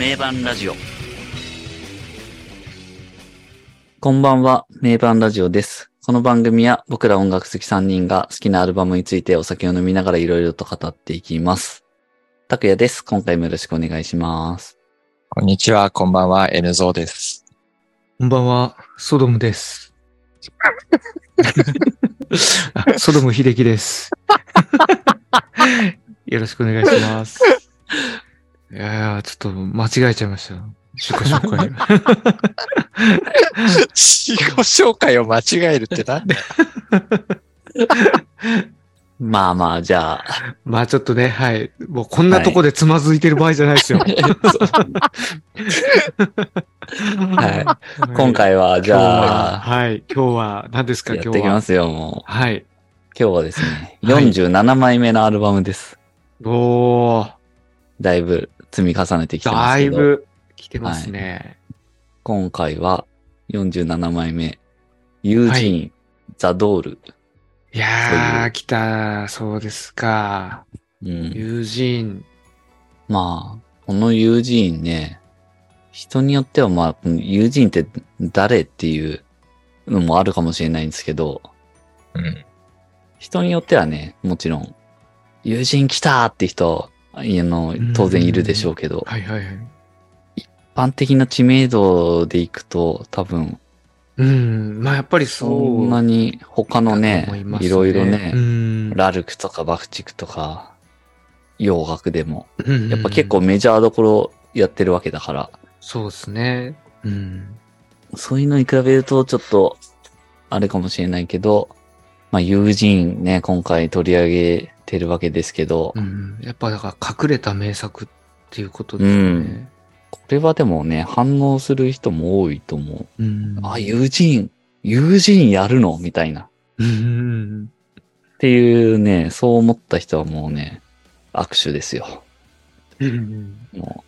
名盤ラジオ。こんばんは、名盤ラジオです。この番組は僕ら音楽好き3人が好きなアルバムについてお酒を飲みながらいろいろと語っていきます。拓也です。今回もよろしくお願いします。こんにちは、こんばんは、N ゾーです。こんばんは、ソドムです。あソドム秀樹です。よろしくお願いします。いやいや、ちょっと間違えちゃいました。自己紹介。自己紹介を間違えるってなん。まあまあ、じゃあ、まあちょっとね、はい。もうこんなとこでつまずいてる場合じゃないですよ。はい。今回は、じゃあ、はい。今日は何ですか、やっ今日は。ていきますよ、もう。はい。今日はですね、はい47枚目のアルバムです。おー、だいぶ積み重ねてきてまだすけど。いぶ来てますね。今回は47枚目、ユージーン、ザ・ドール。い、やー、う来た、そうですか。うん、友人。まあ、このユージーンね、人によってはまあ、ユージーンって誰っていうのもあるかもしれないんですけど、うん。人によってはね、もちろん、友人来たって人、いやの当然いるでしょうけど、はいはいはい。一般的な知名度でいくと多分、うん。まあやっぱりそそう。んなに他のだねいますいろいろね、うん。ラルクとかバフチクとか、洋楽でも、うんやっぱ結構。メジャーどころやってるわけだから、そうですね。うん。そういうのに比べるとちょっと、あれかもしれないけど、まあ友人ね、今回取り上げてるわけですけど、うん。やっぱだから隠れた名作っていうことですね。これはでもね、反応する人も多いと思う。うん。あ、友人、友人やるの？みたいな。うん。っていうね、そう思った人はもうね、握手ですよ。うん。も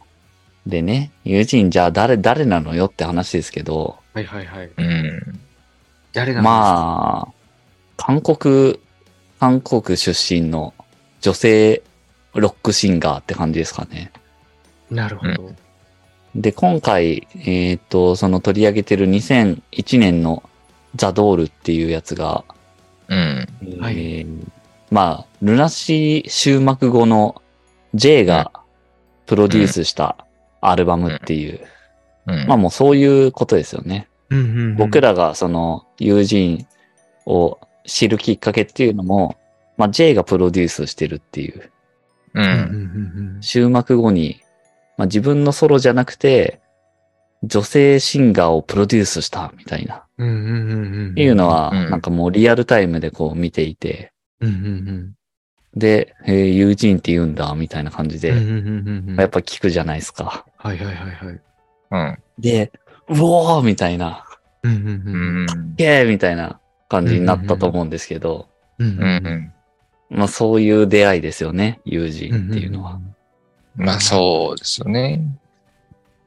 う。でね、友人じゃあ誰、誰なのよって話ですけど、はいはいはい。うん。誰なんですかまあ、韓国、韓国出身の女性ロックシンガーって感じですかね。なるほど。で、今回、えっ、と、その取り上げてる2001年のザ・ドールっていうやつが、うん。はいえーまあ、ルナシー終幕後の J がプロデュースしたアルバムっていう、うん。まあもうそういうことですよね。うんうんうん。僕らがその友人を知るきっかけっていうのも、まあ J がプロデュースしてるっていう、う。うんんうん終幕後に、まあ自分のソロじゃなくて、女性シンガーをプロデュースしたみたいな、うん。うんうんうんうん。っていうのは、うんなんかもうリアルタイムでこう見ていて、うんうんで、えー友人って言うんだ、みたいな感じで、うん。うんうんうんうん。やっぱ聞くじゃないですか。はいはいはいはい。うん。で、うおーみたいな、うんうんうん。うん。ゲーみたいな感じになったと思うんですけど、うんうん。うん。まあそういう出会いですよね、友人っていうのは。。まあそうですよね。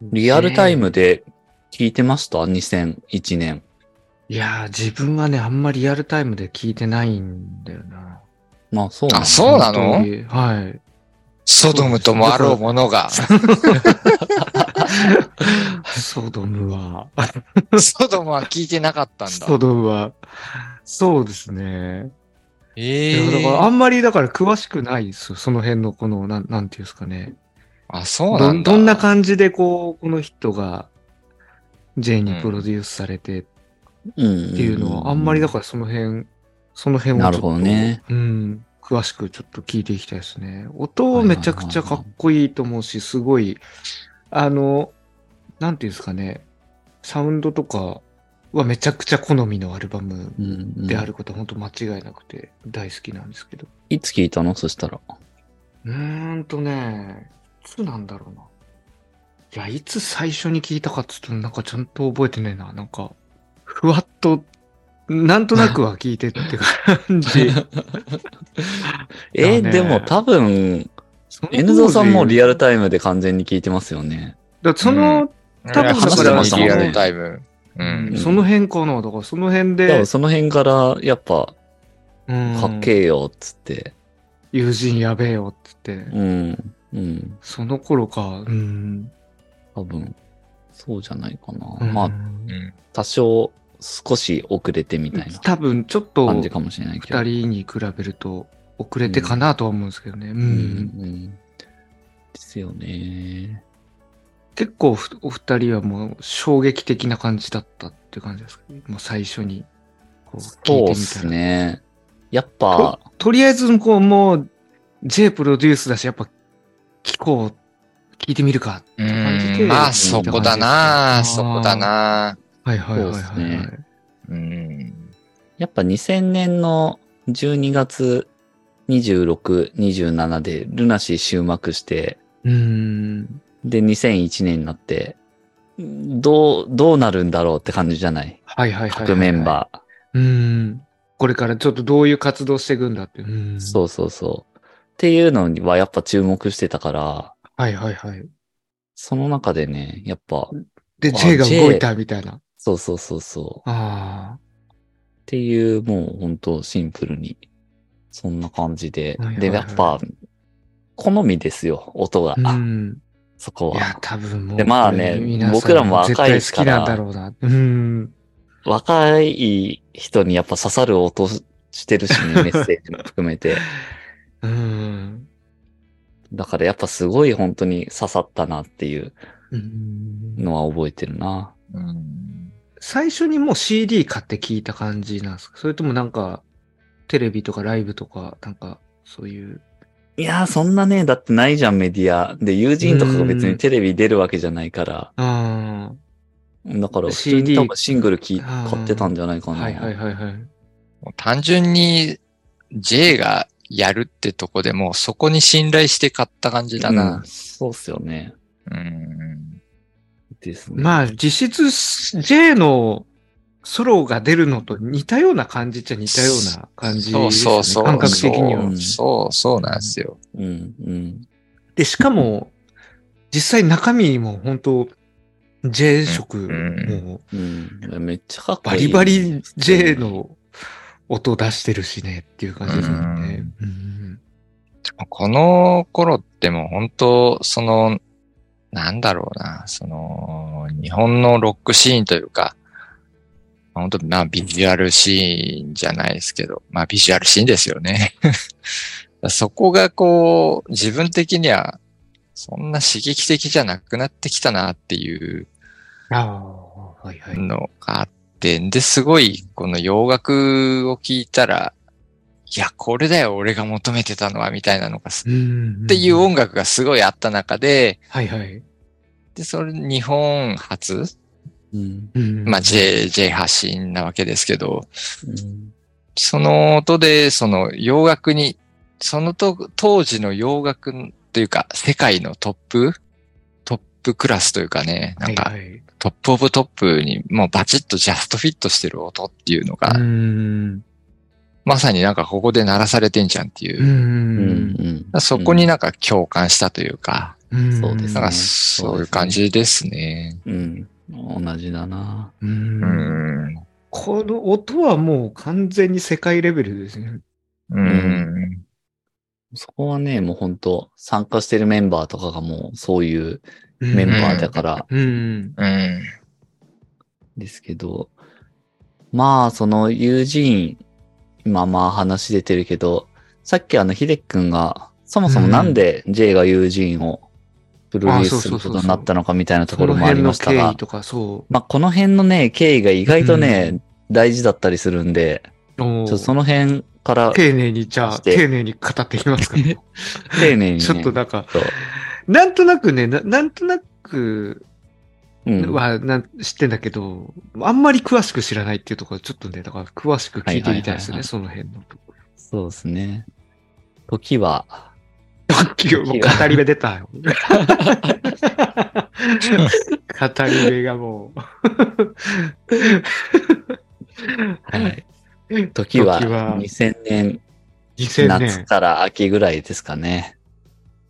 リアルタイムで聞いてました ?2001 年。いやー、自分はね、あんまりリアルタイムで聞いてないんだよな。まあそうなんあ、だそうなの？はい。ソドムともあろうものが、ソドムは、ソドムは聞いてなかったんだ。ソドムは、そうですね。えいやだえからあんまりだから詳しくないですよ。その辺のこの、なん、なんていうんですかね。あ、そうなどんだ。どんな感じでこう、この人が J にプロデュースされてっうん。ていうのは、あんまりだからその辺、その辺をちょっとなるほどね。うん。詳しくちょっと聞いていきたいですね。音めちゃくちゃかっこいいと思うし、すごい、あの、なんていうんですかね、サウンドとかはめちゃくちゃ好みのアルバムであることは本当間違いなくて大好きなんですけど。いつ聞いたの？そしたら。うーんとね、いつなんだろうな。いや、いつ最初に聞いたかっつうと、なんかちゃんと覚えてねえな。なんか、ふわっと、なんとなくは聞いてって感じ。え、だねでも多分、N ゾーさんもリアルタイムで完全に聞いてますよね。だからその、多分話してましたもんねリアルタイム。うん。んその辺かな。だからその辺多で分、その辺から、やっぱ、うんかっけえよ、っつって。友人やべえよっつって、うん。うん。その頃か、うん。多分、そうじゃないかな。うんまあ、うん。多少、少し遅れてみたいな多分ちょっと感じかもしれないけど。二人に比べると遅れてかなとは思うんですけどね。うん。うんうん。ですよね。結構ふお二人はもう衝撃的な感じだったっていう感じですかもう最初にこう聞そいうてみたら。っすね。やっぱ、とりあえずこうもう J プロデュースだし、やっぱ聞こう、聞いてみるかってう感じで。ん。まあ、そこだなそこだ。なはいはいはいはい、そうっすねうん。やっぱ2000年の12月26、27でルナシー終幕して、うん。で2001年になって、どう、どうなるんだろうって感じじゃない？はいはいはいはい。各メンバー。うん。これからちょっとどういう活動していくんだって。うん。そうそうそう。っていうのにはやっぱ注目してたから、はいはいはい。その中でね、やっぱ、で、あ J が動いたみたいな。そうそうそうそう。あっていう、もう本当シンプルに、そんな感じで。はいはいはいで、やっぱ、好みですよ、音が。あ。うん。そこいやは。、多分もう。でまあね僕らも若いですから好きなんだろうな。うん。若い人にやっぱ刺さる音してるしね、メッセージも含めて。うん。だからやっぱすごい本当に刺さったなっていううんのは覚えてるな。うん。最初にもう CD 買って聞いた感じなんですか？それともなんか、テレビとかライブとか、なんか、そういう。いやー、そんなね、だってないじゃん、メディア。で、友人とかが別にテレビ出るわけじゃないから。あだから、普通 CD に多分シングル買ってたんじゃないかあ。な。はいはいはいはい。単純に J がやるってとこでもうそこに信頼して買った感じだうんな。そうっすよね。うん。ですね。まあ、実質 J のソロが出るのと似たような感じっちゃ似たような感じですよね。そうそうそう。感覚的には。う。ん。そう、そうなんですよ。うん、うん。で、しかも、実際中身も本当 J 色、うん。もうん。めっちゃかっうバこいい。リバリ J の音出してるしねっていう感じですもん。ね。ううん。この頃ってもう本当、その、なんだろうな、その、日本のロックシーンというか、本当まあビジュアルシーンじゃないですけど、まあビジュアルシーンですよね。そこがこう、自分的には、そんな刺激的じゃなくなってきたなっていう。のがあって、で、すごい、この洋楽を聞いたら、いや、これだよ、俺が求めてたのは、みたいなのがっていう音楽がすごいあった中で、はいはい。で、それ日本初、うん。うんまあ J、J 発信なわけですけど、うんその音で、その洋楽に、そのと当時の洋楽というか、世界のトップ？トップクラスというかね、なんかはいはい top of top にもうバチッとジャストフィットしてる音っていうのが、うん。まさになんかここで鳴らされてんじゃんっていうう。うんん。そこになんか共感したというか、うんそうですねそういう感じですね。うん。同じだな。う。うんん。この音はもう完全に世界レベルですね。うん。そこはね、もう本当参加してるメンバーとかがもうそういうメンバーだからうん。うん。ですけど、まあ、その友人、今まあ話出てるけど、さっきあの、ひでっくんが、そもそもなんで J が友人をプロデュースすることになったのかみたいなところもありましたがまあ、この辺のね、経緯が意外とね、大事だったりするんで、その辺から丁寧に、じゃあ、丁寧に語っていきますか、ね。丁寧にね、ちょっとなんか、なんとなくね、ななんとなくうん。はなん知ってんだけど、あんまり詳しく知らないっていうところ、ちょっとね、だから詳しく聞いてみたいですね、はいはいはいはいその辺のとこそうですね。時は、ろ。もう語り部出たよ。語り部がもう。はい。時は時は2000年2000夏年。から秋ぐらいですかね。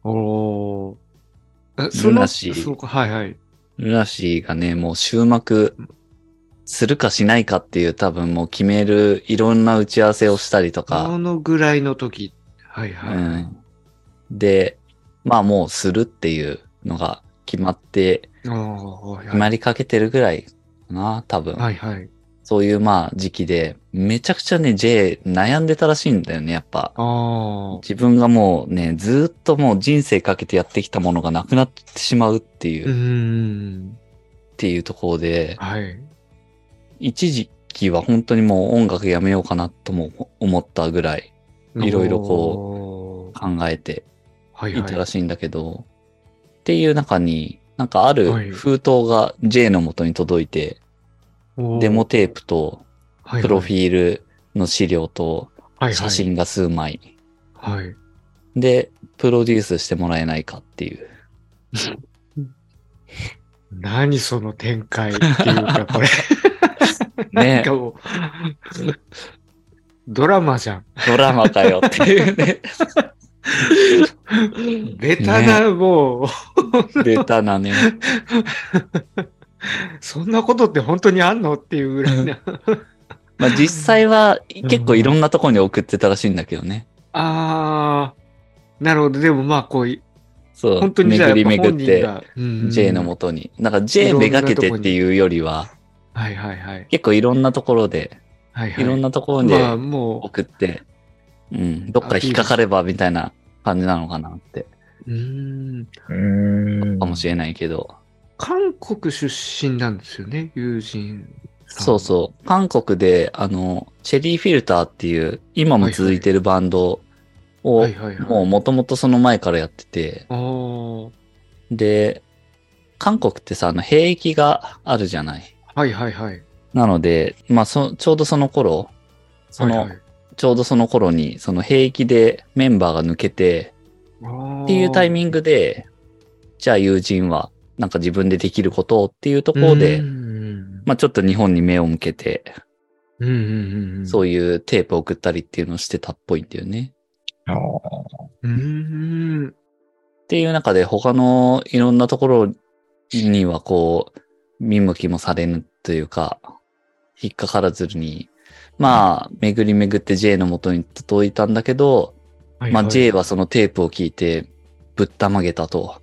おーあその、そうか、はいはい。ルナシーがね、もう終幕するかしないかっていう多分もう決めるいろんな打ち合わせをしたりとこか、のぐらいの時。はいはい。うん。で、まあもうするっていうのが決まって、決まりかけてるぐらいかな、多分。はいはい。そういうまあ時期で、めちゃくちゃね、J 悩んでたらしいんだよね、やっぱ。自分がもうね、ずーっともう人生かけてやってきたものがなくなってしまうっていう、うっん。ていうところで、はい。一時期は本当にもう音楽やめようかなとも思ったぐらいいろいろこう。考えてはいはい。いたらしいんだけど、っていう中に、なんかあるはい封筒が J の元に届いて、デモテープとプロフィールの資料と写真が数枚はい。で、プロデュースしてもらえないかっていう。何その展開っていうか、これ。なんねかもう、ドラマじゃん。ドラマかよっていうね。ベタな、もう、ベタなね。そんなことって本当にあんのっていうぐらいな。まあ実際は結構いろんなところに送ってたらしいんだけどね。あー、なるほど。でもまあ、こうい、そう。本当にじゃあやっぱ本巡り巡って、J の元に。なんか J めがけてっていうよりは、はいはいはい。結構いろんなところで、はいはい。いろんなところまあでも送って、うん、どっか引っかかればみたいな感じなのかなって。うん。かもしれないけど。韓国出身なんですよね、友人。そうそう。韓国で、あの、チェリーフィルターっていう、今も続いてるバンドを、はいはいはい。もう元々その前からやってて、で、韓国ってさ、あの、兵役があるじゃない。はいはいはい。なので、まあ、そ、ちょうどその頃、その、はいはいちょうどその頃に、その兵役でメンバーが抜けて、っていうタイミングで、じゃあ友人は、なんか自分でできることをっていうところで、うんまあちょっと日本に目を向けて、うんうんうんうん。そういうテープを送ったりっていうのをしてたっぽいんだよね。う。っていう中で他のいろんなところにはこう、見向きもされぬというか、引っかからずに、まあ、巡り巡って J の元に届いたんだけど、まあはいはい J はそのテープを聞いてぶったまげたと。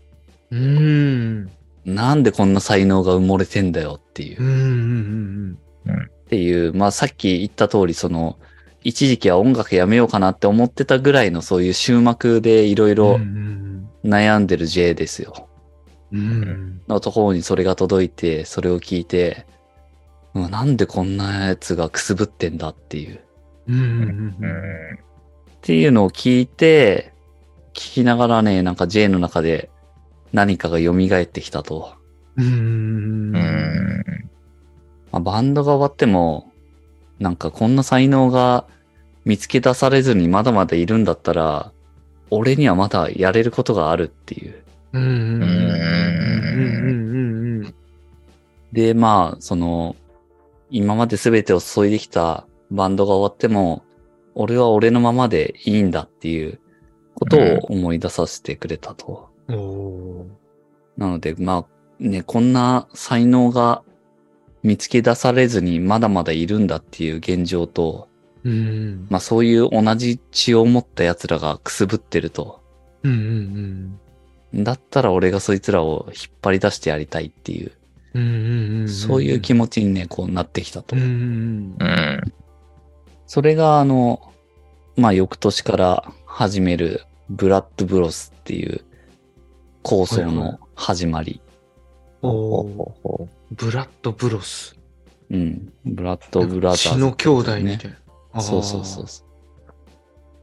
うーん。なんでこんな才能が埋もれてんだよっていうう。んうんうんっていう、まあさっき言った通り、その、一時期は音楽やめようかなって思ってたぐらいのそういう終幕でいろいうん。ろうん悩んでる J ですよ。うんうん。のところにそれが届いて、それを聞いて、うわなんでこんなやつがくすぶってんだっていう。っていうのを聞いて、聞きながらね、なんか J の中で何かが蘇ってきたと。うん。まあ、バンドが終わっても、なんかこんな才能が見つけ出されずにまだまだいるんだったら、俺にはまだやれることがあるっていう。うん。で、まあ、その、今まで全てを注いできたバンドが終わっても、俺は俺のままでいいん。だっていうことを思い出させてくれたと。なので、まあ、ね、こんな才能が見つけ出されずにまだまだいるんだっていう現状と、うんまあそういう同じ血を持った奴らがくすぶってると。うんうんだったら俺がそいつらを引っ張り出してやりたいっていう、うんうんうん。そういう気持ちにね、こうなってきたとうん。うんうん。それがあの、まあ翌年から始めるブラッドブロスっていう構想はいはいの始まり。おーほブラッドブロス。うん。ブラッドブラザーズ、血の兄弟みたいな。そうそうそうそ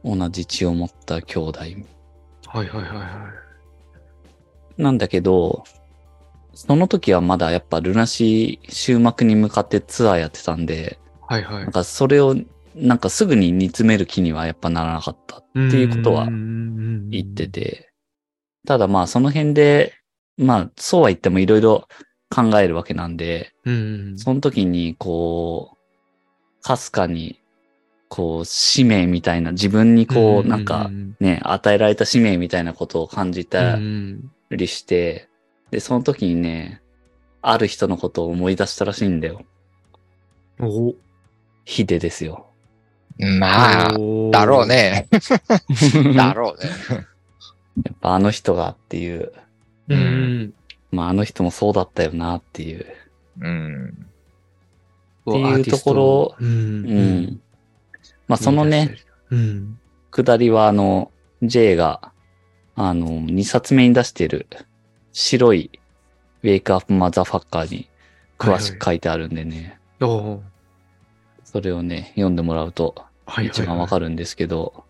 う。同じ血を持った兄弟。はいはいはいはなんだけど、その時はまだやっぱルナシー終幕に向かってツアーやってたんで、い。はいはいなん。かそれをなんかすぐに煮詰める気にはやっぱならなかったっていうことは言言って。て、ただまあその辺で、まあそうは言ってもいろいろ考えるわけなんで、うん。その時にこう、かすかに、こう使命みたいな自分にこうなんかね、与えられた使命みたいなことを感じうたん、りして、で、その時にね、ある人のことを思い出したらしいんだよ。おヒデですよ。まあ、だろう。ね。だろうね。やっぱあの人がっていう。うん。まああの人もそうだったよなっていう。うん。っていうところうん。うん。まあそのね、。うん。下りはあの、J が、あの、2冊目に出してる白いウェイクアップマザーファッカーに詳しく書いてあるんでね、おおそれをね、読んでもらうとはい。一番わかる。るんですけど、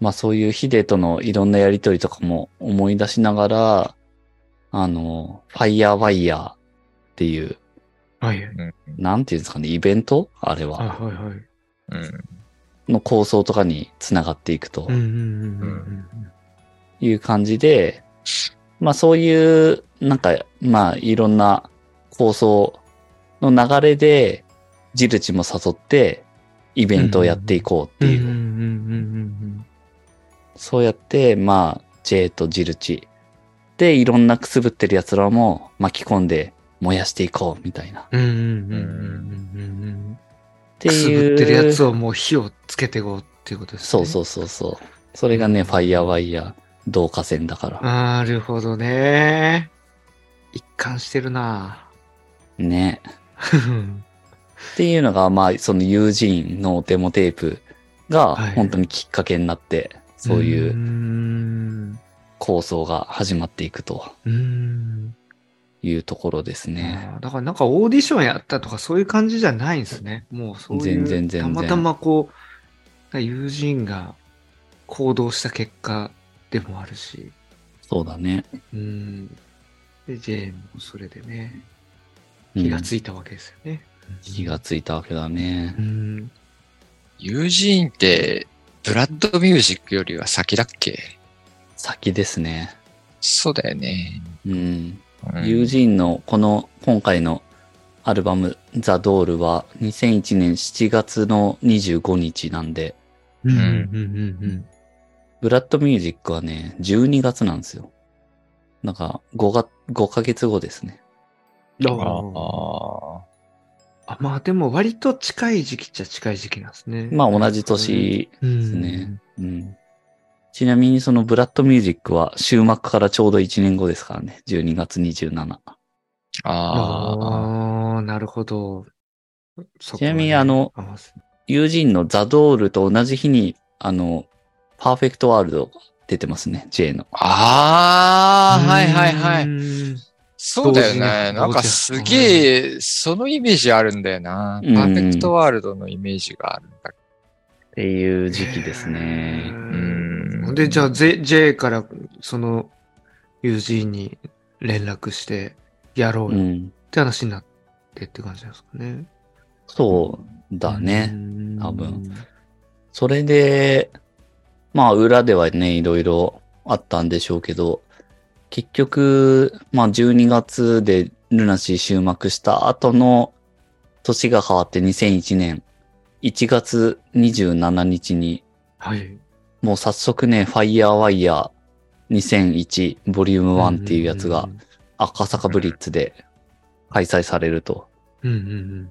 まあそういうヒデとのいろんなやりとりとかも思い出しながら、あの、ファイヤーワイヤーっていう、はい。うん。なんていうんですかね、イベント？あれはいは、はいはい。うん。の構想とかにつながっていくとうんうんうんうんいう感じで、まあそういう、なんか、まあいろんな構想の流れで、ジルチも誘って、イベントをやっていこうっていううんうんうんうんそうやって、まあ、J とジルチで、いろんなくすぶってる奴らも巻き込んで燃やしていこうみたいな。っうんうんうんうんうんうん。てくすいう。ぶってるやつをもう火をつけていこうっていうことですね。そうそうそうそう。それがね、ファイヤーワイヤー、導火線だから。なるほどね。一貫してるなね。っていうのが、まあ、その友人のデモテープがはい本当にきっかけになって、そういう。構想が始まっていくと。いうところですね。だからなんかオーディションやったとかそういう感じじゃないんですね。もうそういう。全然全然たまたまこう、友人が行動した結果でもあるし。そうだね。うん。で、ジェーンもそれでね、うん気がついたわけですよね。気がついたわけだねう。ん。友人って、ブラッドミュージックよりは先だっけ？先ですね。そうだよね。うん。うん友人のこの今回のアルバムザ・ドールは2001年7月の25日なんで、うん。うん。んうん。ブラッドミュージックはね、12月なんですよ。だから5が、5ヶ月後ですね。うん。あああ。あ。まあでも割と近い時期っちゃ近い時期なんですね。まあ同じ年でですね。うん。ちなみにそのブラッドミュージックは終幕からちょうど1年後ですからね。12月27。ああ。ああ、なるほど。ちなみにあの、友人のザ・ドールと同じ日に、あの、パーフェクトワールドが出てますね。J の。ああ、はいはいはい。い。そうだよね。になんかすげえ、そのイメージあるんだよな。うんパーフェクトワールドのイメージがあるんだ。っていう時期ですね。うんで、じゃあ、J, J から、その、友人に連絡して、やろうよっうん。て話になってって感じですかね。そうだね。うん多分。それで、まあ裏ではね、いろいろあったんでしょうけど、結局、まあ12月でルナシー終幕した後の年が変わって2001年1月27日に、はい。もう早速ね、ファイヤーワイヤー2001ボリューム1っていうやつが赤坂ブリッツで開催されると。うんうん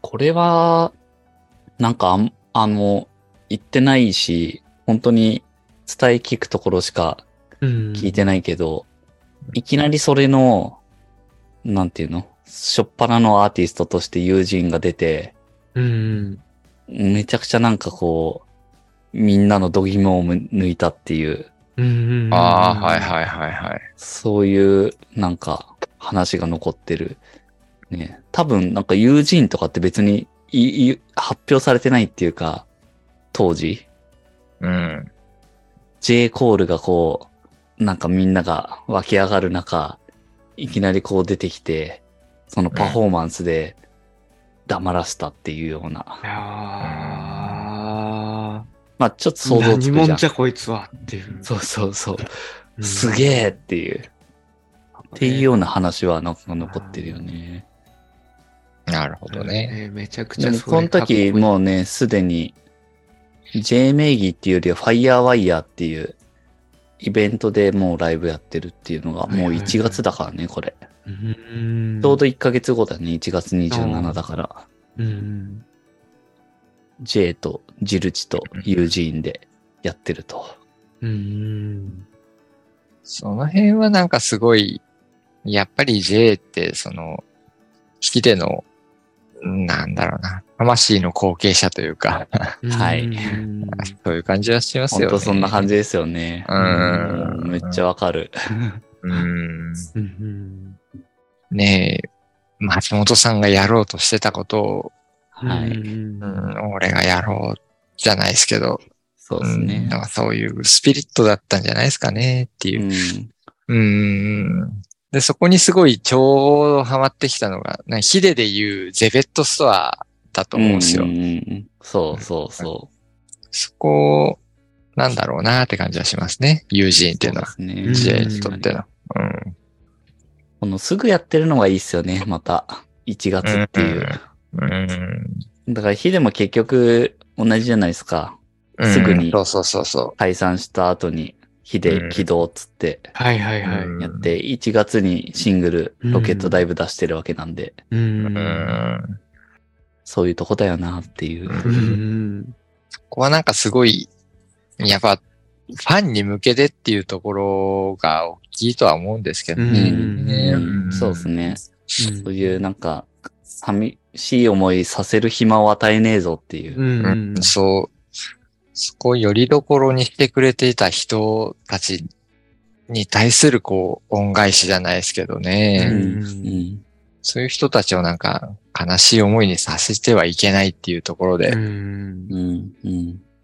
これは、なんかあの、言ってないし、本当に伝え聞くところしかうん。聞いてないけど、いきなりそれの、なんていうの？しょっぱなのアーティストとして友人が出て、うん。めちゃくちゃなんかこう、みんなの度肝を抜いたっていう、うん。ああ、はいはいはいはい。そういうなんか話が残ってる。ね。多分なんか友人とかって別にいい発表されてないっていうか、当時。うん。J コールがこう、なんかみんなが湧き上がる中、いきなりこう出てきて、そのパフォーマンスで黙らせたっていうような。いやーまあちょっと想像つくじゃん何者じ。ゃこいつはっていう。そうそうそう。うんすげえっていう。っていうような話はなんか残ってるよね。なるほどね。ねめちゃくちゃこの時もうね、すでに J 名義っていうよりは Firewire っていうイベントでもうライブやってるっていうのがもう1月だからね、これ。ちょうど1ヶ月後だね、1月27だから。うん。J とジルチとユージーンでやってると。うん。その辺はなんかすごい、やっぱり J って、その、ヒデの、なんだろうな、魂の後継者というか、はいうん そういう感じはしますよね。本当そんな感じですよね。うんめっちゃわかる。うん。うんねえ、松本さんがやろうとしてたことを、はい。うんうん、俺がやろうじゃないですけど、そうですうん、ねなん。かそういうスピリットだったんじゃないですかねっていうう。ん。うん。で、そこにすごいちょうどハマってきたのが、なヒデで言うゼベットストアだと思うんですよ。うんうんうんそうそうそそこ、なんだろうなって感じはしますね。友う。人っていうのは。ねうん J にとっての。うん。このすぐやってるのがいいっすよね、また。1月っていう。うん。だから、ヒデも結局同じじゃないですか。うんすぐにそうそうそうそ解散した後に、ヒデ起動っつってはいはいはい。うんやって、1月にシングル、ロケットダイブ出してるわけなんで、うう。んうん。そういうとこだよなっていう。うんうんここはなんかすごい、やっぱ、ファンに向けてっていうところが大きいとは思うんですけどね。うんんそうですね。うんそういうなんか、寂しい思いさせる暇を与えねえぞっていうう。んそう。そこをよりどころにしてくれていた人たちに対するこう、恩返しじゃないですけどうね。ん。うん。そういう人たちをなんか悲しい思いにさせてはいけないっていうところで。うん。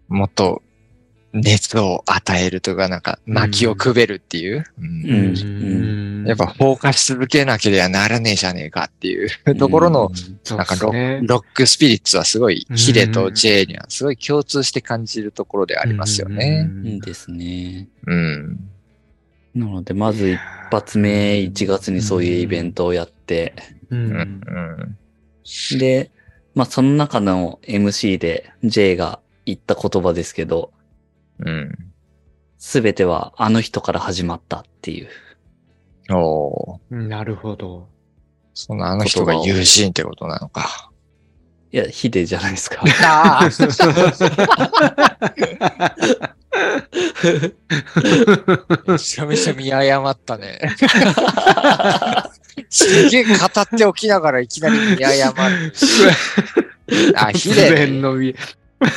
もっと熱を与えるとか、なんか薪をくべるっていう？うんうんやっぱ放火し続けなければならねえじゃねえかっていうところの、そうなんかロ,、ねロックスピリッツはすごい、うんヒデと J にはすごい共通して感じるところでありますよね。うん。いいですね。うん。なので、まず一発目、1月にそういうイベントをやって、ううん。んうん。で、まあその中の MC で J が言った言葉ですけど、うん。すべてはあの人から始まったっていう。おーなるほど。そのあの人が友人ってことなのか。いや、ヒデじゃないですか。ああめちゃめちゃ見誤ったね。すげえ語っておきながらいきなり見誤る。あ、ヒ突デ、ね。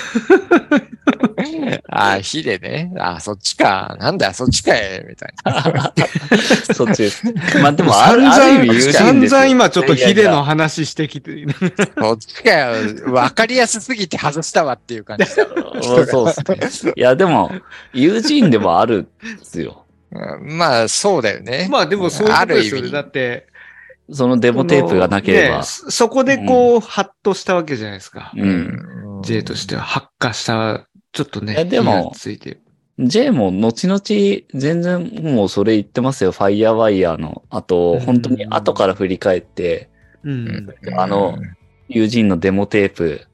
然のみ。あ、ヒデね。あ、そっちか。なんだよ、そっちかい。みたいな。そっちです。まあでもある、意味。散々今ちょっとヒデいやいやの話してきて。そっちかよ。わかりやすすぎて外したわっていう感じだ。ま あそうですね。いや、でも、友人でもあるんですよ。うんまあ、そうだよね。まあでもそういうことですよね。ある意味だって、そのデモテープがなければね。そそこでこう、ハッとしたわけじゃないですか。う。うんん J としては発火した、ちょっとね。でもついてる。J も後々全然もうそれ言ってますよ。ファイヤーワイヤーの。あと、うん本当に後から振り返って、うん。あの、友人のデモテープ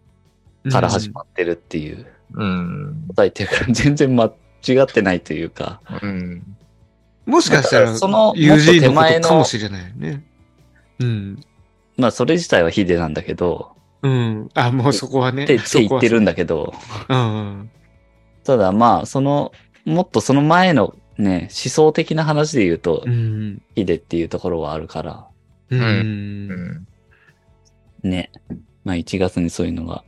から始まってるっていううん。答えてるから全然間違ってないというか。うん。もしかしたら、その友人のことかもしれないよね。うん。まあそれ自体はヒデなんだけど、うん。あ、もうそこはね。ってって言ってるんだけど、うんうん。ただまあその、もっとその前のね、思想的な話で言うとう、ん。ヒデっていうところはあるから、うん。ね。まあ1月にそういうのが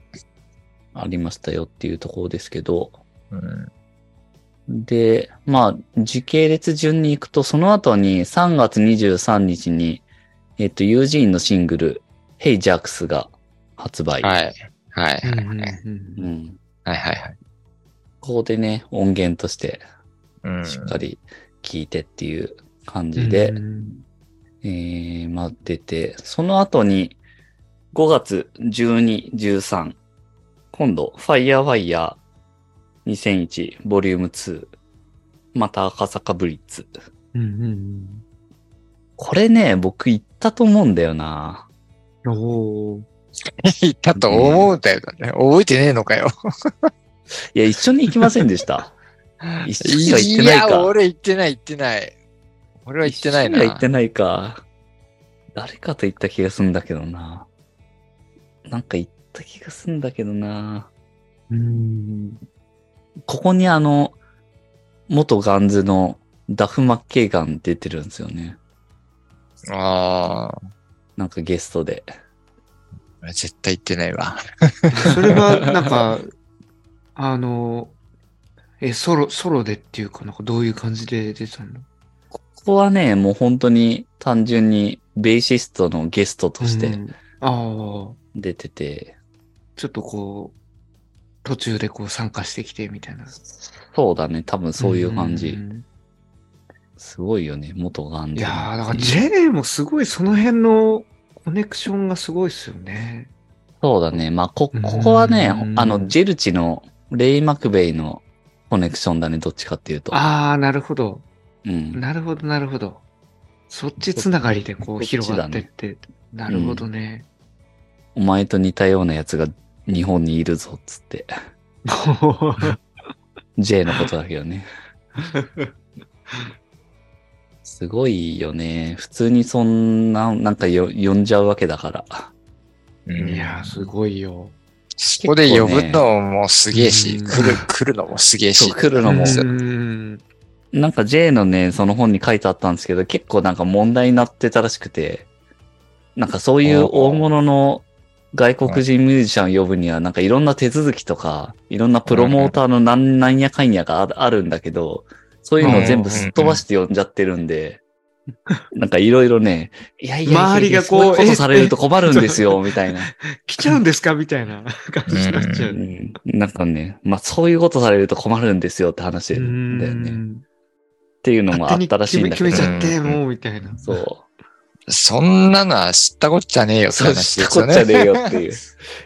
ありましたよっていうところですけど、うん。で、まあ時系列順に行くと、その後に3月23日に、えっと、友人のシングル、Hey Jax が発売。はい。はい。うんはい。うんはい。うん。はい。はい。ここでね、音源としてうん。しっかり聴いてっていう感じで、うんえー、まあ出て、その後に5月12、13、今度、Fire Wire 2001ボリューム2、また赤坂ブリッツ。うんこれね、僕言ったと思うんだよな。うん。おー 言ったと思うんだよね。覚えてねえのかよ。いや、一緒に行きませんでした。一緒には行ってないか。や、俺言ってない、言ってない。俺は言ってないな。一緒には行ってないか。誰かと言った気がするんだけどな。なんか言った気がするんだけどな。うん。ここにあの、元ガンズのダフ・マッケイガン出てるんですよね。あなんかゲストで。あ、絶対行ってないわ。それは、なんか、あの、え、ソロ、ソロでっていうか、なんかどういう感じで出たの？ここはね、もう本当に単純にベーシストのゲストとして出てて、ちょっとこう、途中でこう参加してきてみたいな。そうだね、多分そういう感じ。ん。すごいよね、元ガンジいやー、だから J もすごいその辺のコネクションがすごいですよね。そうだね。まあ、こ、ここはねう、んあの、ジェルチのレイ・マクベイのコネクションだね、どっちかっていうと。ああ、なるほど。うん。なるほど、なるほど。そっちつながりでこう広がってって。なるほどね。お前と似たようなやつが日本にいるぞ、つって。J のことだけどね。すごいよね。普通にそんな、なんかよ呼んじゃうわけだから。うんいやー、すごいよ。そこで呼ぶのもすげえし、うん来る、来るのもすげえし。そう来るのもうんなんか J のね、その本に書いてあったんですけど、結構なんか問題になってたらしくて、なんかそういう大物の外国人ミュージシャンを呼ぶには、なんかいろんな手続きとか、いろんなプロモーターのなんなんやかんやがああるんだけど、そういうのを全部すっ飛ばして呼んじゃってるんで、なんかいろいろね、いやいやいやいや、周りがこうそういうことされると困るんですよ、みたいな。来ちゃうんですか？みたいな感じになっちゃう。うんなんかね、まあそういうことされると困るんですよって話だようね。んっていうのもあったらしいんだけど決め。決めちゃって、うんもう、みたいな。そう。そんなのは知ったこっちゃねえよって話しですよね。たこっちゃねえよっていう。い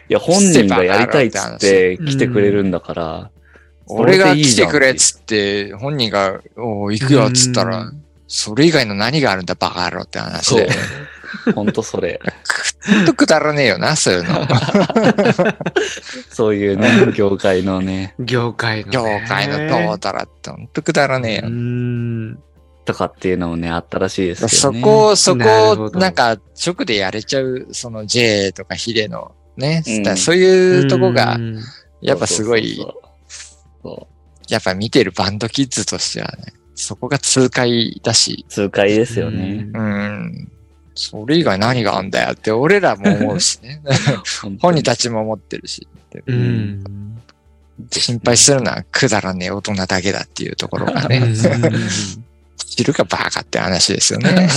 や、本人がやりたいっつって来てくれるんだから、俺が来てくれっつって、本人が、おう行くよっつったらうん、それ以外の何があるんだバカ野郎って話そうで。。ほんとそれ。ほんとくだらねえよな、そういうの。そういうね、業界のね、業界の、業ね。界のどうたらってほんとくだらねえよう。ん。とかっていうのもね、あったらしいですけどね。そこ、そこ、なんか、直でやれちゃう、その J とかヒデのね、うんそういうとこがう、んやっぱすごいそう、やっぱ見てるバンドキッズとしてはね、そこが痛快だし、痛快ですよね。うん。それ以外何があんだよって俺らも思うしね。本人たちも思ってるし。う。ん。心配するのはくだらねえ大人だけだっていうところがうね、ん知るかバカって話ですよね。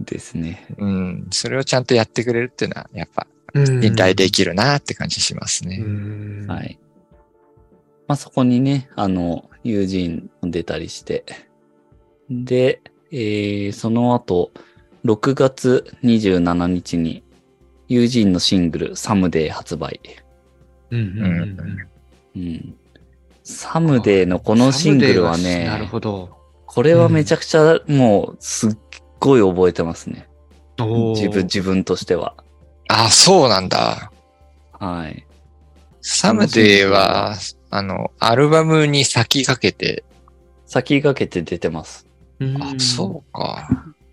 ですね。うん。それをちゃんとやってくれるっていうのは、やっぱ、うん信頼できるなって感じしますうね。んはい。まあ、そこにね、あの、友人も出たりして。で、えー、その後、6月27日に、友人のシングル、サムデー発売。うんうんうんうん。サムデーのこのシングルはサムデーがなるね、ほど。これはめちゃくちゃもう、すっごい覚えてますね。自分、自分としては。あ、そうなんだ。はい。サムデーは、あの、アルバムに先駆けて、先駆けて出てます。うんあ、そうか。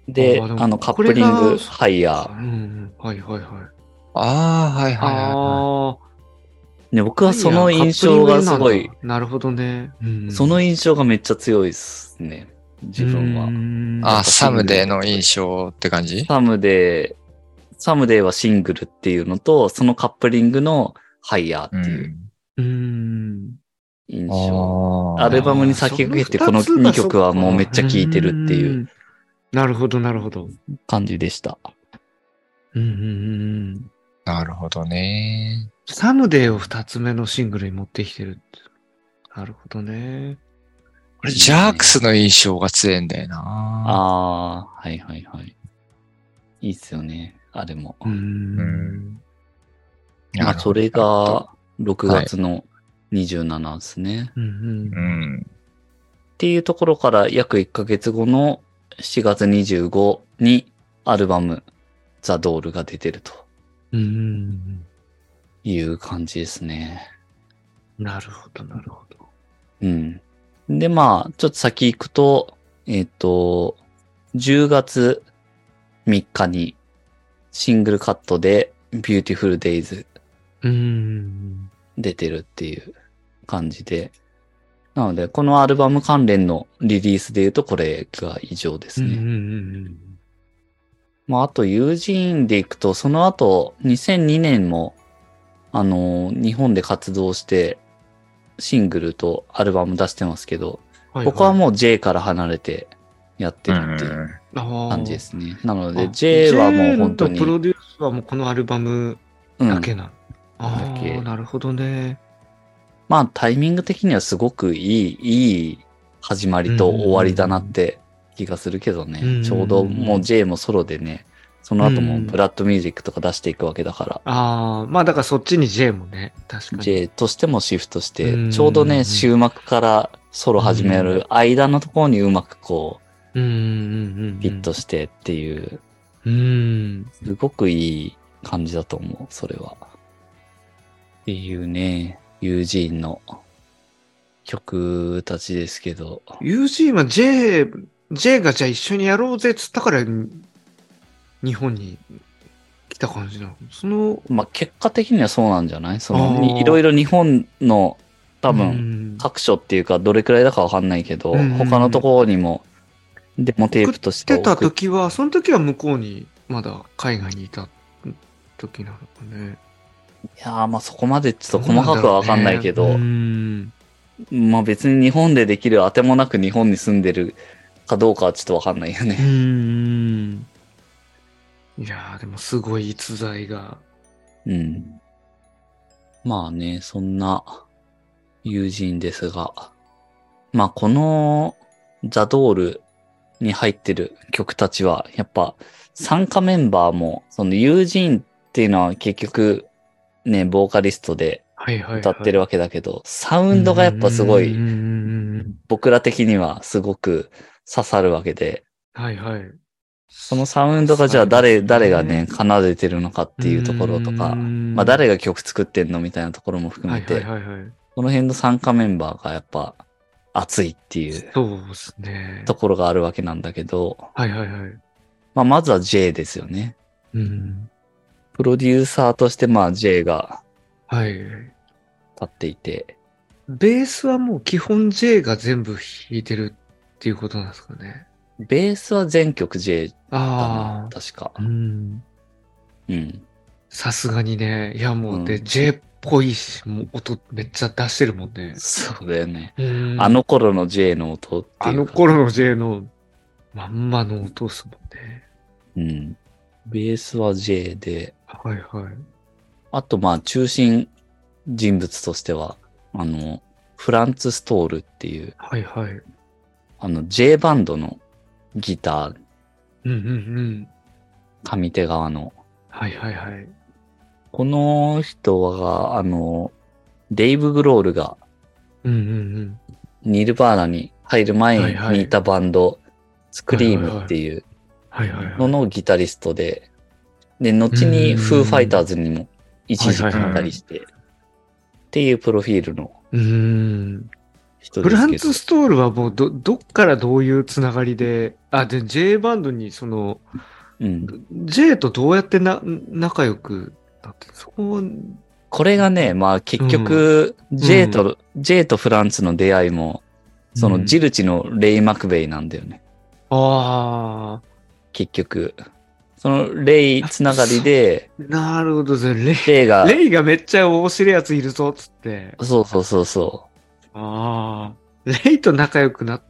で、あの、カップリング、ハイヤー。うん。はいはいはい。ああ、はいはいはいはい。あね、僕はその印象がすごい、。なるほどね。うんその印象がめっちゃ強いですね。自分は。はあ、サムデーの印象って感じ？サムデー、サムデーはシングルっていうのと、そのカップリングのハイヤーっていううん。印象。あアルバムに先駆けてこの2曲はもうめっちゃ聴いてるっていううん。なるほど、なるほど。感じでした。うんうんうん。なるほどね。サムデーを二つ目のシングルに持ってきてるって。なるほどね。これ、ジャークスの印象が強いんだよな。ああ、はいはいはい。いいっすよね。あれも。う。うんん。まあ、それが6月の27ですね。うんうん。っていうところから約1ヶ月後の7月25にアルバムザ・ドールが出てると。いう感じですね。なるほど、なるほど。うん。で、まあ、ちょっと先行くと、えっ、と、10月3日にシングルカットで Beautiful Days うん。出てるっていう感じで。なので、このアルバム関連のリリースで言うとこれが異常ですうん。うね。ん。まあ、あと、友人でいくと、その後、2002年も、あの、日本で活動して、シングルとアルバム出してますけど、はい僕はもう J から離れてやってるっていううん感感じですね。なので、あ J はもう本当に、のプロデュースはもうこのアルバムうんだけなの。あだけあ、なるほどね。まあタイミング的にはすごくいい、いい始まりと終わりだなって気がするけどね。うんちょうどもう J もソロでね、その後もうんブラッドミュージックとか出していくわけだから、ああ、まあだからそっちに J もね、確かに。J としてもシフトして、うんちょうどね、終幕からソロ始める間のところにうまくこうんうんうんうん。う、フィットしてっていう、うん。すごくいい感じだと思う、それは。っていうね、ユージーンの曲たちですけど、UG は J、J がじゃあ一緒にやろうぜっつったから、日本に来た感じなの？その、まあ、結果的にはそうなんじゃない？その、いろいろ日本の多う分、ん各所っていうか、どれくらいだかわかんないけど、うん他のところにも、デモテープとして来て。た時は、その時は向こうにまだ海外にいた時なのかね。いやーまあそこまでちょっと細かくはわかんないけど、ううんまあ別に日本でできる当てもなく日本に住んでるかどうかはちょっとわかんないようね。ん。いやー、でもすごい逸材が。うん。まあね、そんな友人ですが、まあこのザドールに入ってる曲たちは、やっぱ参加メンバーも、その友人っていうのは結局ね、ボーカリストではいはい、はい。歌ってるわけだけど、サウンドがやっぱすごい僕ら的にはすごく刺さるわけで、はいはい。そのサウンドがじゃあ誰、ね誰がね、奏でてるのかっていうところとか、まあ誰が曲作ってんのみたいなところも含めて、はいはいはいはい。この辺の参加メンバーがやっぱ熱いっていうそうですね。ところがあるわけなんだけど、はいはいはい。まあまずは J ですよね。うん。プロデューサーとしてまあ J がはい。立っていて、ベースはもう基本 J が全部弾いてるっていうことなんですかね。ベースは全曲 J だな、ああ。確かう。ん。うん。さすがにね。いやもう、うんで、J っぽいし、もう音めっちゃ出してるもんね。そうだよね。うんあの頃の J の音っていうかあの頃の J のまんまの音っすもんね。うん。ベースは J で、はいはい。あとまあ中心人物としては、あの、フランツ・ストールっていう、はいはい。あの J バンドのギター、うんうんうん。上手側の。はいはいはい。この人は、あの、デイブ・グロールがうんうんうん。ニルバーナに入る前にいたバンド、スクリームっていうはいはいはい。ののギタリストで、で、後にフーファイターズにも一時期いたりして、っていうプロフィールの。人ですけど。フランツ・ストールはもうど、どっからどういうつながりで、あ、で、J バンドにその、うん。J とどうやってな、仲良くなって、そこは、これがね、まあ結局、J と、J とフランツの出会いも、そのジルチのレイ・マクベイなんだよね。あ結局。そのレイつながりで、あ、なるほどですね。レイ、が、レイがめっちゃ面白いやついるぞ、つって。そうそうそうそああ、レイと仲良くなっ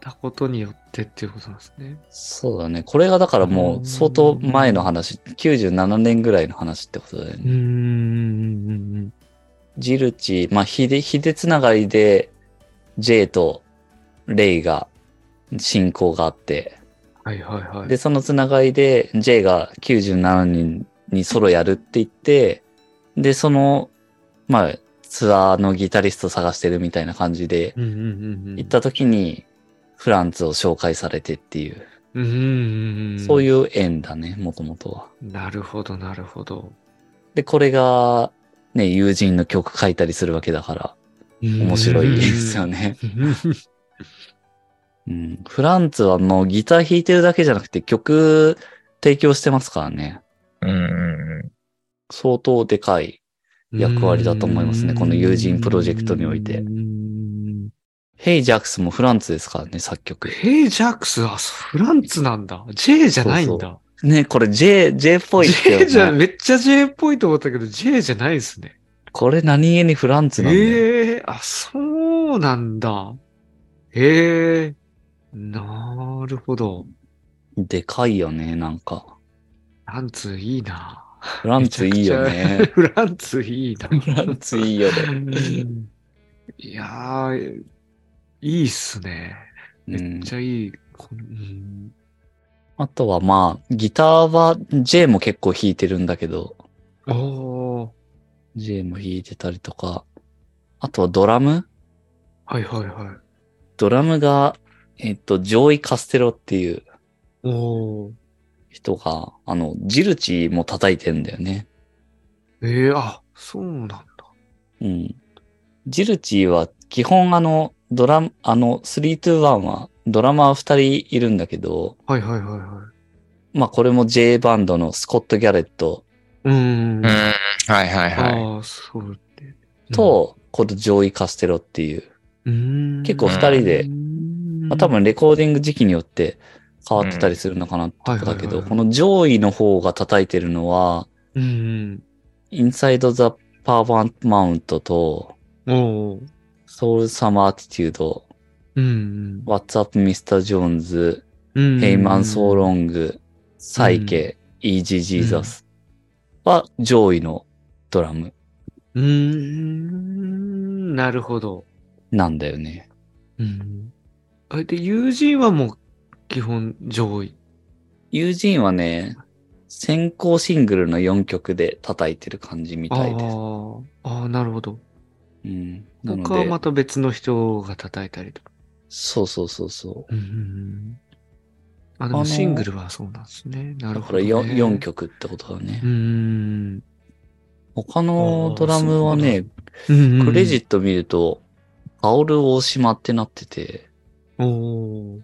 たことによってっていうことなんですね。う。そうだね。これがだからもう相当前の話、97年ぐらいの話ってことだよね。うーん。ジルチ、まあ、ヒデ、ヒデつながりで、J とレイが親交があって、はいはいはい。で、そのつながりで J が97人にソロやるって言って、で、その、まあ、ツアーのギタリスト探してるみたいな感じで。行った時に、フランツを紹介されてっていう、うんうんうん。そういう縁だね、もともとは。なるほど、なるほど。で、これが、ね、友人の曲書いたりするわけだから、面白いですよね。うん。フランツはもうギター弾いてるだけじゃなくて曲提供してますからね。うんうん相当でかい役割だと思いますねこの友人プロジェクトにおいてうんヘイジャックスもフランツですからね、作曲。ヘイジャックスはフランツなんだ。J じゃないんだ。ね、これ J、J っぽいってよ J じゃ、ね。めっちゃ J っぽいと思ったけど、J じゃないですね。これ何気にフランツなんだよ。ええあ、そうなんだ。ええなるほど。でかいよね、なんか。フランツいいな。フランツいいよね。フ ランツいいな。フランツいいよね。いやー、いいっすね。めうんっちゃいい。うんあとはまあ、ギターは J も結構弾いてるんだけど、おー J も弾いてたりとか、あとはドラム？はいはいはい。ドラムが、えっと、ジョイ・カステロっていう人が、あの、ジルチも叩いてんだよね。ええあ、そうなんだ。うん。ジルチは基本あの、ドラム、あの、3-2-1はドラマー2人いるんだけど、はいはいはいはい。まあこれも J バンドのスコット・ギャレットうーん。うん。はいはいはい。ああ、そうって。と、このジョイ・カステロっていう、うん、結構二人でうんまあ多分レコーディング時期によって変わってたりするのかなってことだけど、この上位の方が叩いてるのは、うん。インサイド・ザ・パーバンマウントと、ソウル・サマー・アティテュード、うん。What's Up, Mr. Jones、うん。ヘイマン・ソーロング、サイケ、イージー・ジーザスは上位のドラムうーん。なるほど。なんだよね。うん。あれで、友人はもう基本上位？ユージンはね、先行シングルの4曲で叩いてる感じみあたいです。ーあー、なるほど。うん。なので他はま、た別の人が叩いたりとか。そうそうそうそう。うん。あ、でもシングルはそうなんですね。なだかるほど、らね。4, 4曲ってことだねう。ん。他のドラムはね、うんクレジット見ると、カオル大島ってなってて、おー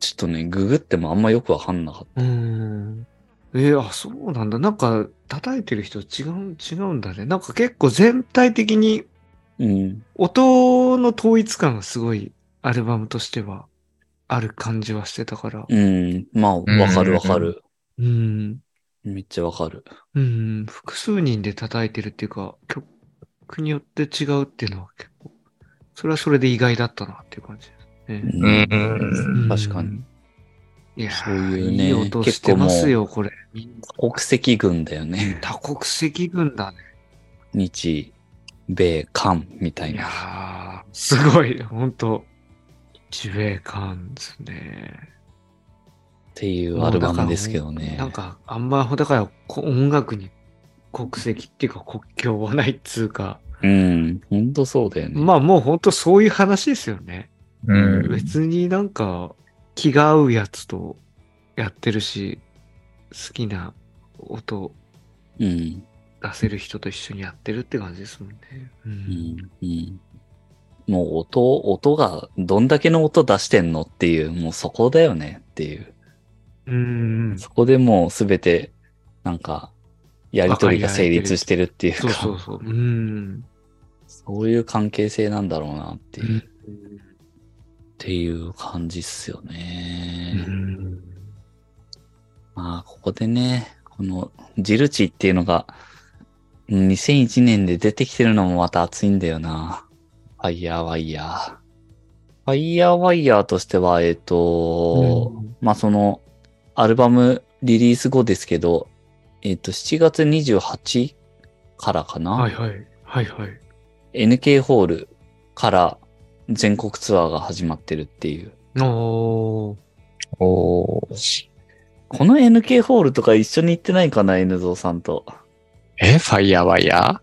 ちょっとね、ググってもあんまよくわかんなかっうん。えーあ、そうなんだ。なんか、叩いてる人違う、違うんだね。なんか結構全体的にた。うん。音の統一感がすごいアルバムとしてはある感じはしてたから。うん。まあ、わかるわかる。うん。めっちゃわかる。うん。複数人で叩いてるっていうか、曲によって違うっていうのは結構、それはそれで意外だったなっていう感じ。うんうん。確かに。いやーそういうねいい音してますよ、これ。国籍軍だよね。多国籍軍だね。日、米、韓みたいいやすごい、本当日米韓ですね。っていうアルバムですけどね。なんか、あんま、だから、こ音楽に国籍っていうか国境はないっつうか、うん。ほんとそうだよね。まあもう本当そういう話ですよね。うん。別になんか気が合うやつとやってるし、好きな音うん。出せる人と一緒にやってるって感じですもんね。う。うんん。うん。もう音、音がどんだけの音出してんのっていう、もうそこだよねっていう。うん。そこでもうすべて、なんか、やりとりが成立してるっていうそうか、そうそう。うん。そういう関係性なんだろうなっていう、うんっていう感じっすよね。うんまあ、ここでね、このジルチっていうのが、うん2001年で出てきてるのもまた熱いんだよな。ファイヤーワイヤー。ファイヤーワイヤーとしては、えっ、と、まあその、アルバムリリース後ですけど、えっ、と、7月28からかな、はいはい。はいはい。NK ホールから全国ツアーが始まってるっていう。おー。おーこの NK ホールとか一緒に行ってないかな、N ゾーさんと。えファイヤーワイヤ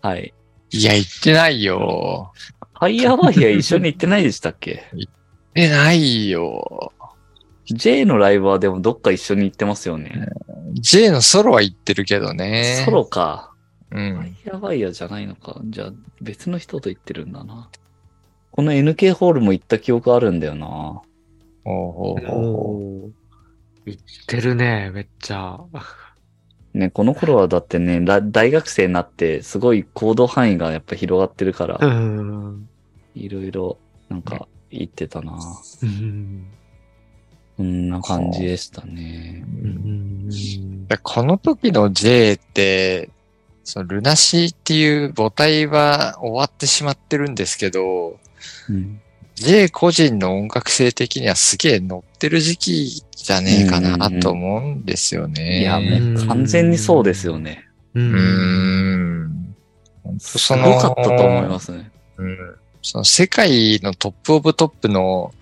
はい。ーいや、行ってないよ。ファイヤーワイヤー一緒に行ってないでしたっけ？行ってないよ。?J のライブはでもどっか一緒に行ってますよね。J のソロは行ってるけどね。ソロか。うファん。イヤーワイヤーじゃないのか。じゃあ別の人と行ってるんだな。この NK ホールも行った記憶あるんだよな。おーおーおーおー。言ってるね、めっちゃ。ね、この頃はだってね、ら大学生になってすごい行動範囲がやっぱ広がってるから、うん。いろいろなんか言ってたな。うん。うそんな感じでしたね。うんでこの時の J って、そのルナシーっていう母体は終わってしまってるんですけど、うん。J 個人の音楽性的にはすげえ乗ってる時期じゃねえかなと思うんですよね。いや、もう完全にそうですよね。うん。本当そのすごかったと思いますね。うんその世界のトップオブトップの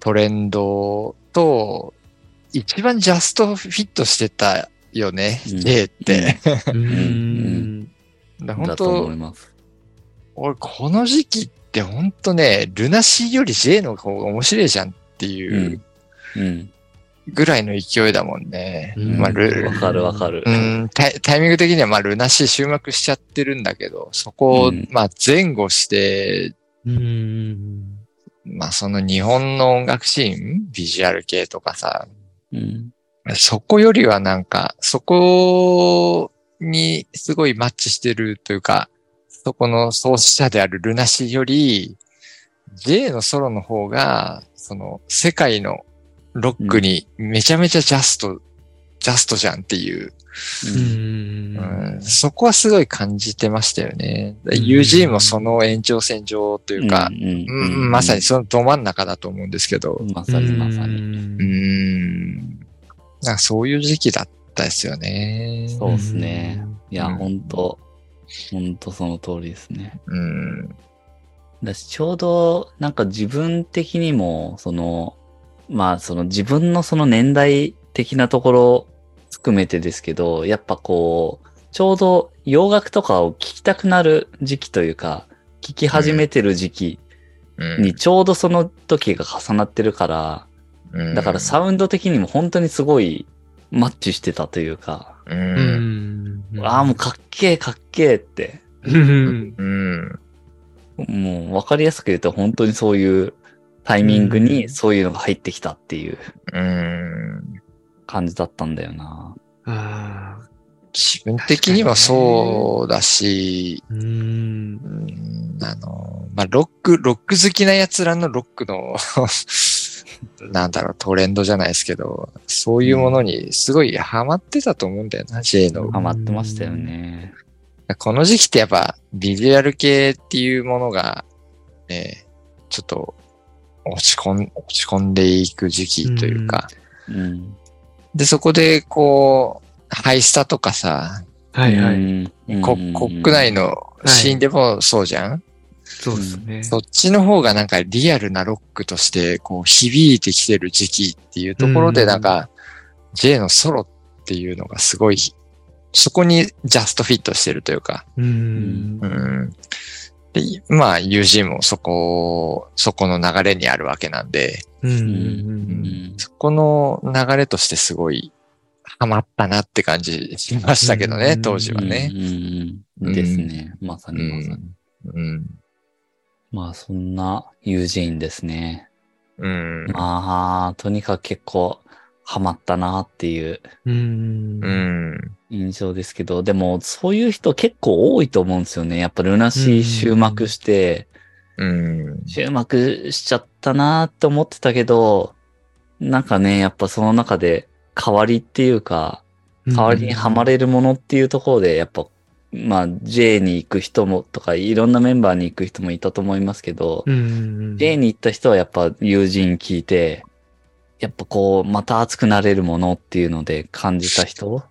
トレンドと、一番ジャストフィットしてたよね、うん J って。うん。だと本当思います。俺この時期って本当ね、 LUNA SEAより J の方が面白いじゃんっていううん。ぐらいの勢いだもんね。うんまあ、ルわかるわかる。うんタイ、タイミング的にはまあ LUNA SEA終幕しちゃってるんだけど、そこをうんまあ前後して、うん。まあその日本の音楽シーン、ビジュアル系とかさ、うん。そこよりはなんか、そこにすごいマッチしてるというか、そこの創始者であるルナシーより、J のソロの方が、その世界のロックにめちゃめちゃジャスト、ジャストじゃんっていう、うん。うんそこはすごい感じてましたよね。ん UG もその延長線上というか、うんうんまさにそのど真ん中だと思うんですけど、まさにまさに。うーん。なんかそういう時期だったですよね。そうですね。いや、うんほんと、ほんとその通りですね。うん。だし、ちょうど、なんか自分的にも、その、まあ、その自分のその年代的なところ含めてですけど、やっぱこう、ちょうど洋楽とかを聴きたくなる時期というか、聴き始めてる時期うんにちょうどその時が重なってるから、うんだからサウンド的にも本当にすごいマッチしてたというか。ああ、もうかっけえかっけえって、うん。うん。もうわかりやすく言うと本当にそういうタイミングにそういうのが入ってきたっていううん。感じだったんだよな。自分的にはそうだし、うん。うんあの、まあ、ロック、ロック好きな奴らのロックの、なんだろう、トレンドじゃないですけど、そういうものにすごいハマってたと思うんだよな、J の。ハマってましたよね。この時期ってやっぱビジュアル系っていうものが、ね、ちょっと落ち込ん、落ち込んでいく時期というか、うん。で、そこでこう、ハイスタとかさ、はいはい。国内のシーンでもそうじゃん、そうですね。そっちの方がなんかリアルなロックとしてこう響いてきてる時期っていうところでうんなんか J のソロっていうのがすごい、そこにジャストフィットしてるというか、うんう。ん。で、まあ UG もそこ、そこの流れにあるわけなんで、うん。ううんん。そこの流れとしてすごいハマったなって感じしましたけどね、うん当時はね。うん。ですね。まさうにまさに。ん。うん。まあそんな友人ですね。うん。まあ、とにかく結構ハマったなっていううん。うん。印象ですけど、でもそういう人結構多いと思うんですよね。やっぱルナシー終幕して、うん。終幕しちゃったなーって思ってたけど、なんかね、やっぱその中で代わりっていうか、代わりにはまれるものっていうところで、やっぱ、まあ J に行く人もとか、いろんなメンバーに行く人もいたと思いますけど、うん。J に行った人はやっぱ友人聞いて、やっぱこう、また熱くなれるものっていうので感じた人、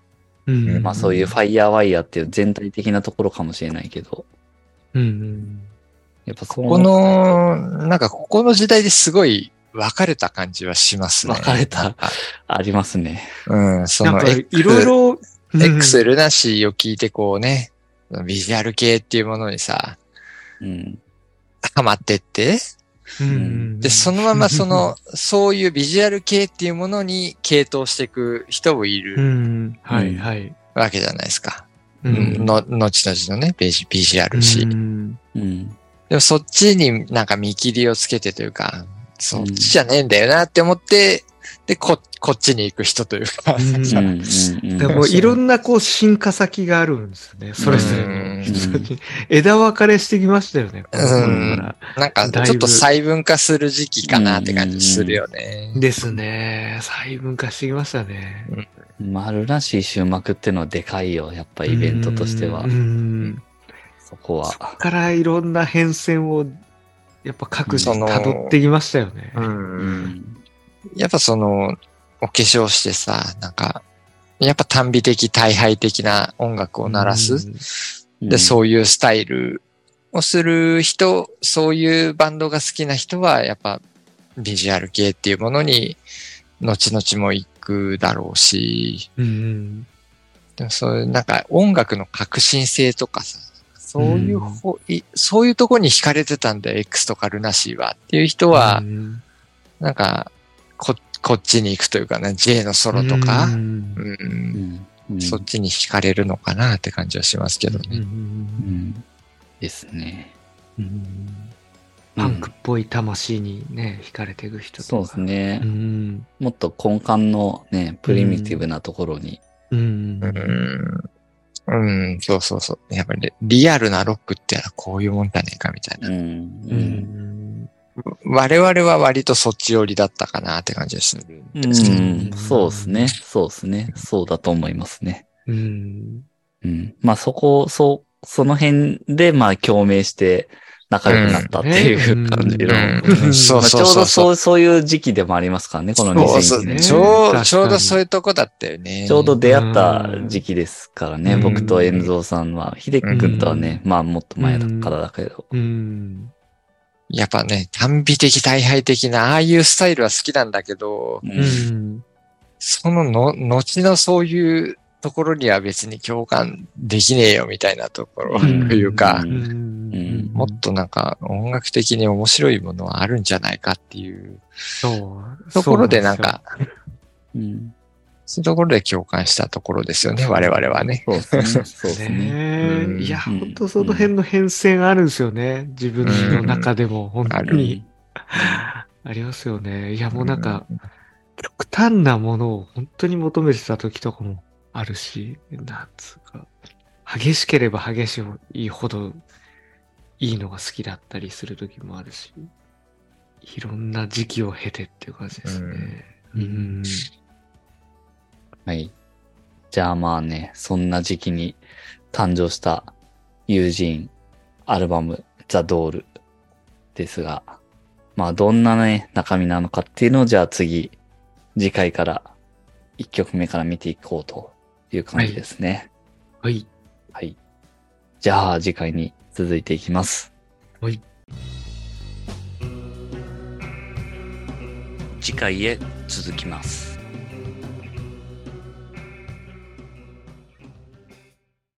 うん。まあそういうファイヤーワイヤーっていう全体的なところかもしれないけど、うん。やっぱそうこの、なんかここの時代ですごい分かれた感じはしますね。分かれた？ありますね。うん、そのいろいろ、X ルナシーを聞いてこうね、ビジュアル系っていうものにさ、うん。ハマってって、うん。で、そのままその、そういうビジュアル系っていうものに傾倒していく人もいうるん。はいはい。わけじゃないですか。ううんの、後々のね、ビジビジュアルし。うん。うん。でもそっちになんか見切りをつけてというか、そっちじゃねえんだよなって思って、で、こ、こっちに行く人というか。うんうんうんうんでもいろんなこう進化先があるんですよね。それぞれの人に。枝分かれしてきましたよね。この頃からなんか、ちょっと細分化する時期かなって感じするよね。ですね。細分化してきましたね。丸らしい終幕っていうのはでかいよ。やっぱイベントとしてはうん。うんそこはそ。こからいろんな変遷を、やっぱ各自辿ってきましたよね。ううんん。やっぱその、お化粧してさ、なんか、やっぱ単美的、大敗的な音楽を鳴らす。で、そういうスタイルをする人、そういうバンドが好きな人は、やっぱビジュアル系っていうものに、後々も行くだろうし、うん。うん。でもそういうなんか音楽の革新性とかさ、そういうほ、いそういうとこに惹かれてたんだよ、X とかルナシーはっていう人は、うんなんか、こ、こっちに行くというかね、J のソロとか、そっちに惹かれるのかなって感じはしますけどうんね。うんですね。うんパンクっぽい魂にね、惹かれていく人とか。そうですねう。ん。もっと根幹のね、プリミティブなところに。うん。うん。うん、そうそうそう。やっぱりリアルなロックってのはこういうもんだねえかみたいな。うん。我々は割とそっち寄りだったかなって感じがするんですけど。うんそうですね。そうですね。そうだと思いますね。うん。うん。まあそこ、そう、その辺でまあ共鳴して仲良くなったっていう感じの。うんうんそうまあちょうどそうそういう時期でもありますからね、このそうそう2001年。ねちょう、ちょうどそういうとこだったよね。ちょうど出会った時期ですからね、うん僕と遠蔵さんは。秀樹君とはね、まあもっと前だからだけど。うん。やっぱね、単美的、大敗的な、ああいうスタイルは好きなんだけど、う。うんん。そのの、後のそういうところには別に共感できねえよみたいなところとうんいうか、ううんもっとなんか音楽的に面白いものはあるんじゃないかっていう。ところでなんか、うんそういうところで共感したところですよね、我々はね。そうですね。いや、うん本当その辺の変遷あるんですよね。自分の中でも、本当に。ありますよね。いや、もうなんか、極端なものを本当に求めてた時とかもあるし、なんつうか、激しければ激しいほどいいのが好きだったりする時もあるし、いろんな時期を経てっていう感じですね。ううんん。はい。じゃあまあね、そんな時期に誕生した友人アルバムザ・ドールですが、まあどんなね、中身なのかっていうのをじゃあ次、次回から1曲目から見ていこうという感じですね。はい。はい。じゃあ次回に続いていきます。はい。次回へ続きます。